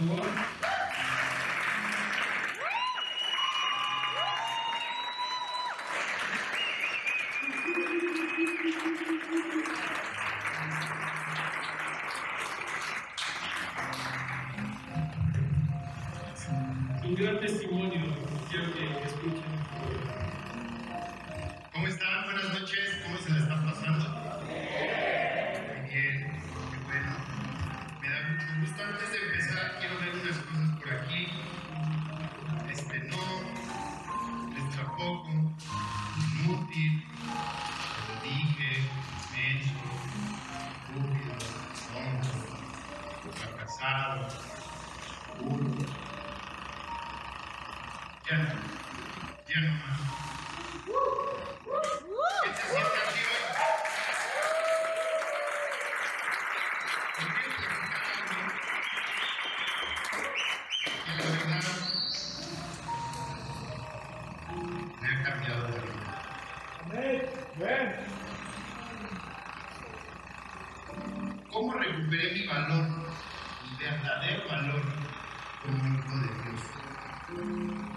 Lord. Ya, ya no la verdad me cambiado vida. Amén. ¿Cómo recuperé mi valor, mi verdadero valor como hijo de Dios?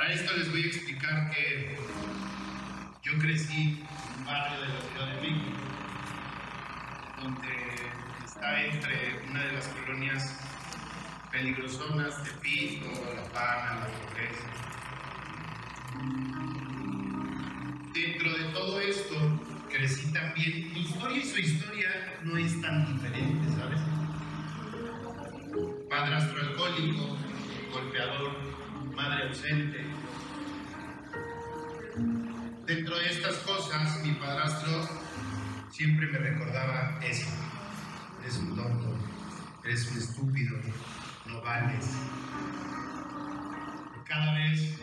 Para esto les voy a explicar que yo crecí en un barrio de la Ciudad de México, donde está entre una de las colonias peligrosonas de La Pana, La Pobreza. Dentro de todo esto, crecí también. Mi historia y su historia no es tan diferente, ¿sabes? Padrastro alcohólico, golpeador, madre ausente. Dentro de estas cosas, mi padrastro siempre me recordaba eso. Eres un tonto, eres un estúpido, no vales. Cada vez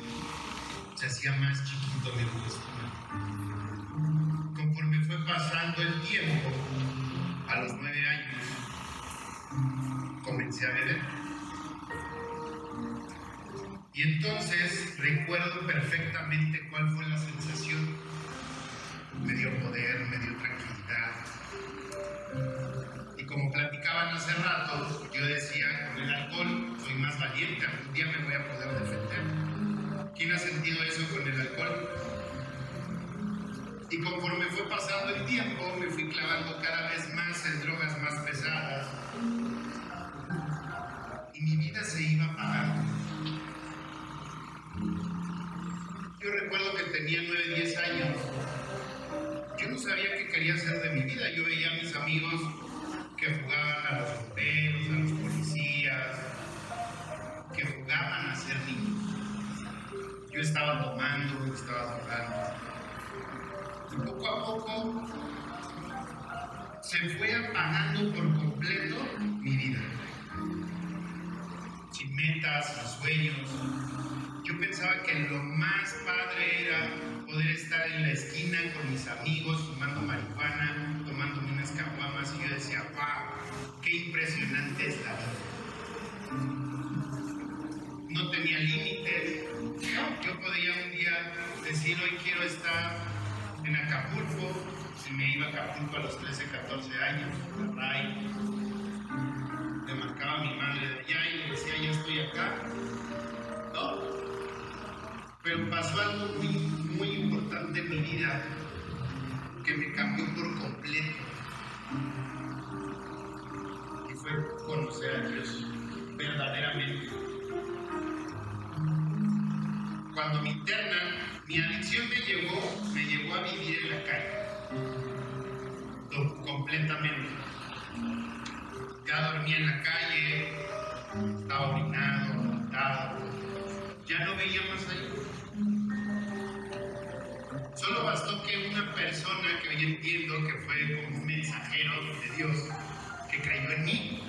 se hacía más chiquito mi autoestima. Conforme fue pasando el tiempo, a los nueve años, comencé a beber. Y entonces recuerdo perfectamente cuál fue la sensación. Tenía 9, 10 años. Yo no sabía qué quería hacer de mi vida. Yo veía a mis amigos que jugaban a los bomberos, a los policías, que jugaban a ser niños. Yo estaba tomando, estaba jugando. Y poco a poco se fue apagando por completo mi vida. Sin metas, sin sueños. Yo pensaba que lo más padre era poder estar en la esquina con mis amigos fumando marihuana, tomándome unas caguamas y yo decía, wow, qué impresionante es vida. No tenía límites. Yo podía un día decir, hoy quiero estar en Acapulco, y me iba a Acapulco a los 13, 14 años, a Ray. Le marcaba a mi madre de allá y le decía, ya estoy acá. Pero pasó algo muy, muy importante en mi vida que me cambió por completo. Y fue conocer a Dios verdaderamente. Cuando me internan, mi adicción me llevó, me llevó a vivir en la calle. Completamente. Ya dormía en la calle, estaba orinado, entiendo que fue como un mensajero de Dios que creyó en mí,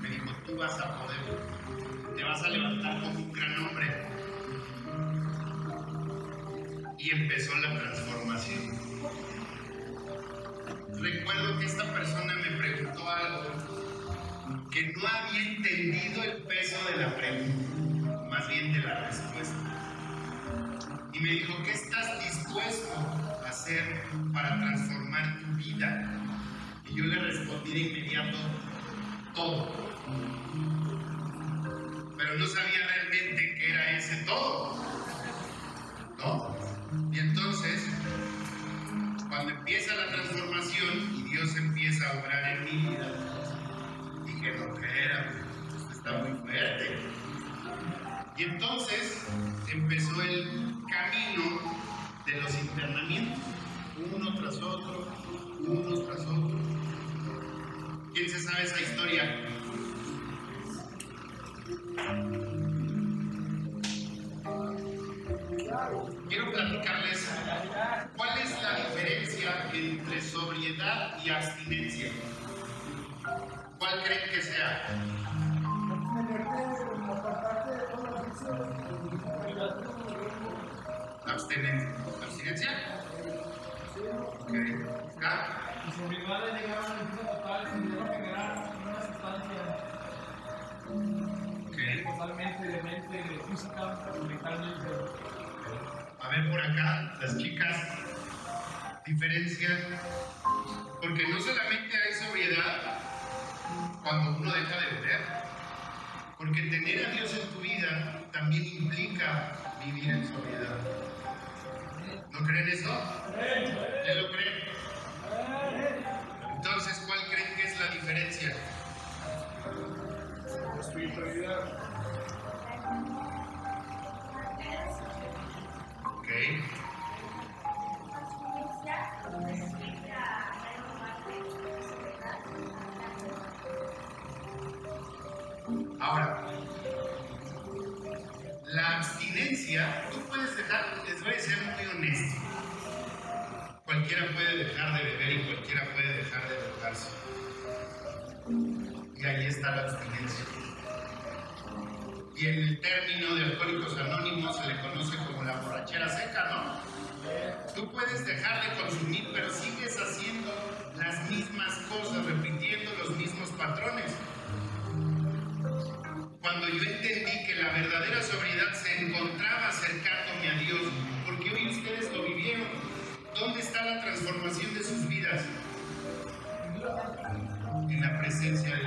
me dijo, tú vas a poder, te vas a levantar como un gran hombre. Y empezó la transformación. Recuerdo que esta persona me preguntó algo que no había entendido el peso de la pregunta, más bien de la respuesta. Y me dijo, ¿qué estás dispuesto hacer para transformar tu vida? Y yo le respondí de inmediato, todo. Pero no sabía realmente qué era ese todo. ¿No? Y entonces, cuando empieza la transformación y Dios empieza a obrar en mi vida, dije, no, que era, esto está muy fuerte. Y entonces empezó el internamientos, uno tras otro, uno tras otro. ¿Quién se sabe esa historia? Ok. ¿Acá? Y su obligación de llegar a una total sin generar una sustancia totalmente de mente, física, mentalmente. A ver por acá, las chicas, diferencia, porque no solamente hay sobriedad cuando uno deja de beber, porque tener a Dios en tu vida también implica vivir en sobriedad. ¿No creen eso? ¿Ya lo creen? Entonces, ¿cuál creen que es la diferencia? Espiritualidad. Ok. Ahora, la abstinencia, tú puedes dejar, les voy a ser muy honesto. Cualquiera puede dejar de beber y cualquiera puede dejar de drogarse. Y ahí está la abstinencia. Y en el término de Alcohólicos Anónimos se le conoce como la borrachera seca, ¿no? Tú puedes dejar de consumir, pero sigues haciendo las mismas cosas, repitiendo los mismos patrones. Cuando yo entendí la verdadera sobriedad se encontraba acercándome a Dios, porque hoy ustedes lo vivieron, ¿dónde está la transformación de sus vidas? En la presencia de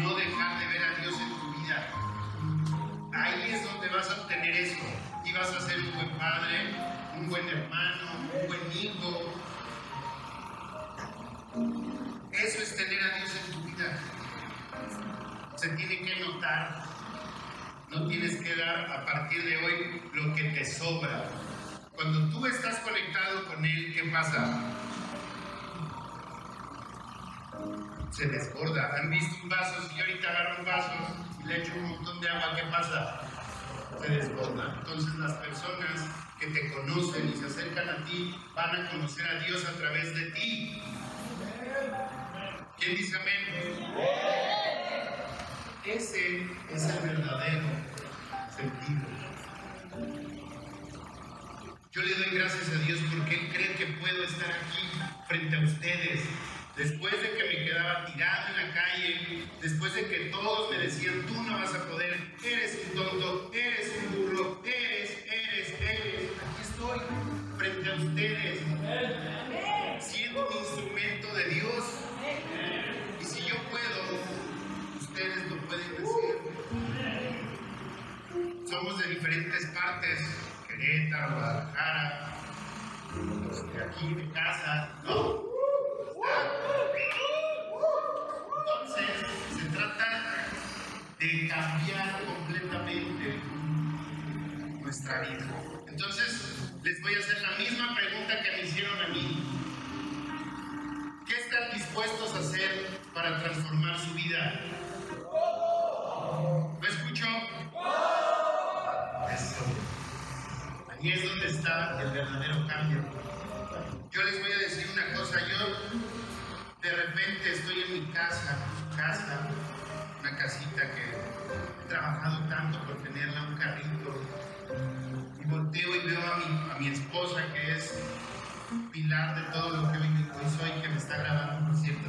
no dejar de ver a Dios en tu vida. Ahí es donde vas a obtener eso. Y vas a ser un buen padre, un buen hermano, un buen hijo. Eso es tener a Dios en tu vida. Se tiene que notar. No tienes que dar a partir de hoy lo que te sobra. Cuando tú estás conectado con Él, ¿qué pasa? Se desborda. ¿Han visto un vaso? Si ahorita agarro un vaso y le echo un montón de agua, ¿qué pasa? Se desborda. Entonces las personas que te conocen y se acercan a ti van a conocer a Dios a través de ti. ¿Quién dice amén? Ese es el verdadero sentido. Yo le doy gracias a Dios porque Él cree que puedo estar aquí frente a ustedes. Después de que me quedaba tirado en la calle, después de que todos me decían, tú no vas a poder, eres un tonto, eres un burro, eres, eres, eres. Aquí estoy frente a ustedes, siendo un instrumento de Dios. Y si yo puedo, ustedes lo pueden hacer. Somos de diferentes partes, Querétaro, Guadalajara, aquí de casa, ¿no? Entonces, les voy a hacer la misma pregunta que me hicieron a mí. ¿Qué están dispuestos a hacer para transformar su vida? ¿Me escuchó? Eso. Ahí es donde está el verdadero cambio. Yo les voy a decir una cosa, yo de repente estoy en mi casa, casa, una casita que he trabajado tanto por tenerla, un carrito, y volteo y veo a mi, a mi esposa que es pilar de todo lo que hoy, soy, que me está grabando, por cierto.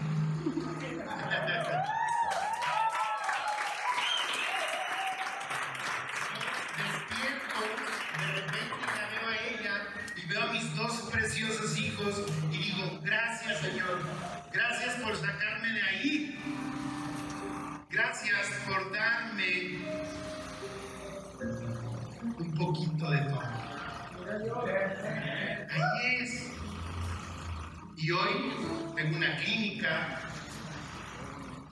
Veo a mis dos preciosas mis hijos y digo, gracias Señor, gracias por sacarme Hoy tengo una clínica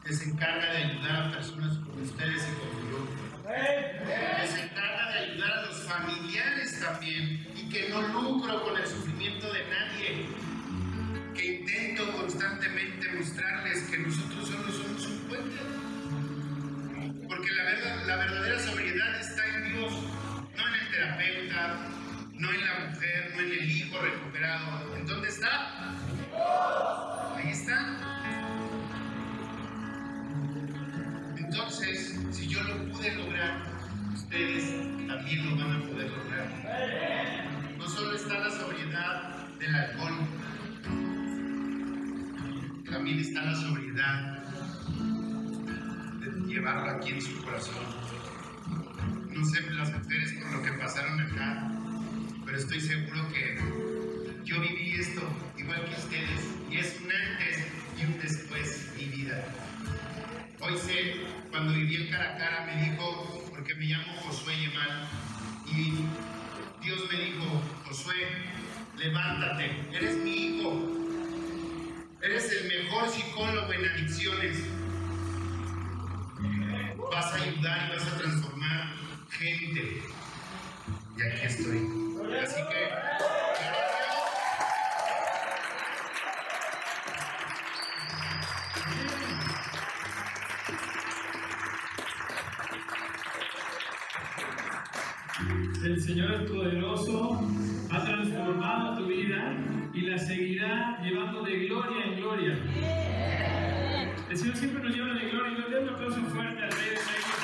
que se encarga de ayudar a personas como ustedes y como yo. Que se encarga de ayudar a los familiares también y que no lucro con el sufrimiento de nadie. Que intento constantemente mostrarles que nosotros solo somos un puente. Porque la, verdad, la verdadera sobriedad está en Dios, no en el terapeuta, no en la mujer, no en el hijo recuperado. ¿En dónde está? Van a poder lograr. No solo está la sobriedad del alcohol, también está la sobriedad de llevarlo aquí en su corazón. No sé las mujeres por lo que pasaron acá, pero estoy seguro que yo viví esto igual que ustedes y es un antes y un después mi vida. Hoy sé, cuando viví el cara a cara me dijo, me llamo Josué Yemal, y Dios me dijo, Josué, levántate, eres mi hijo, eres el mejor psicólogo en adicciones, vas a ayudar y vas a transformar gente. Y aquí estoy. Así que, El Señor es poderoso, ha transformado tu vida y la seguirá llevando de gloria en gloria. El Señor siempre nos lleva de gloria en gloria. Un aplauso fuerte al Rey de Reyes.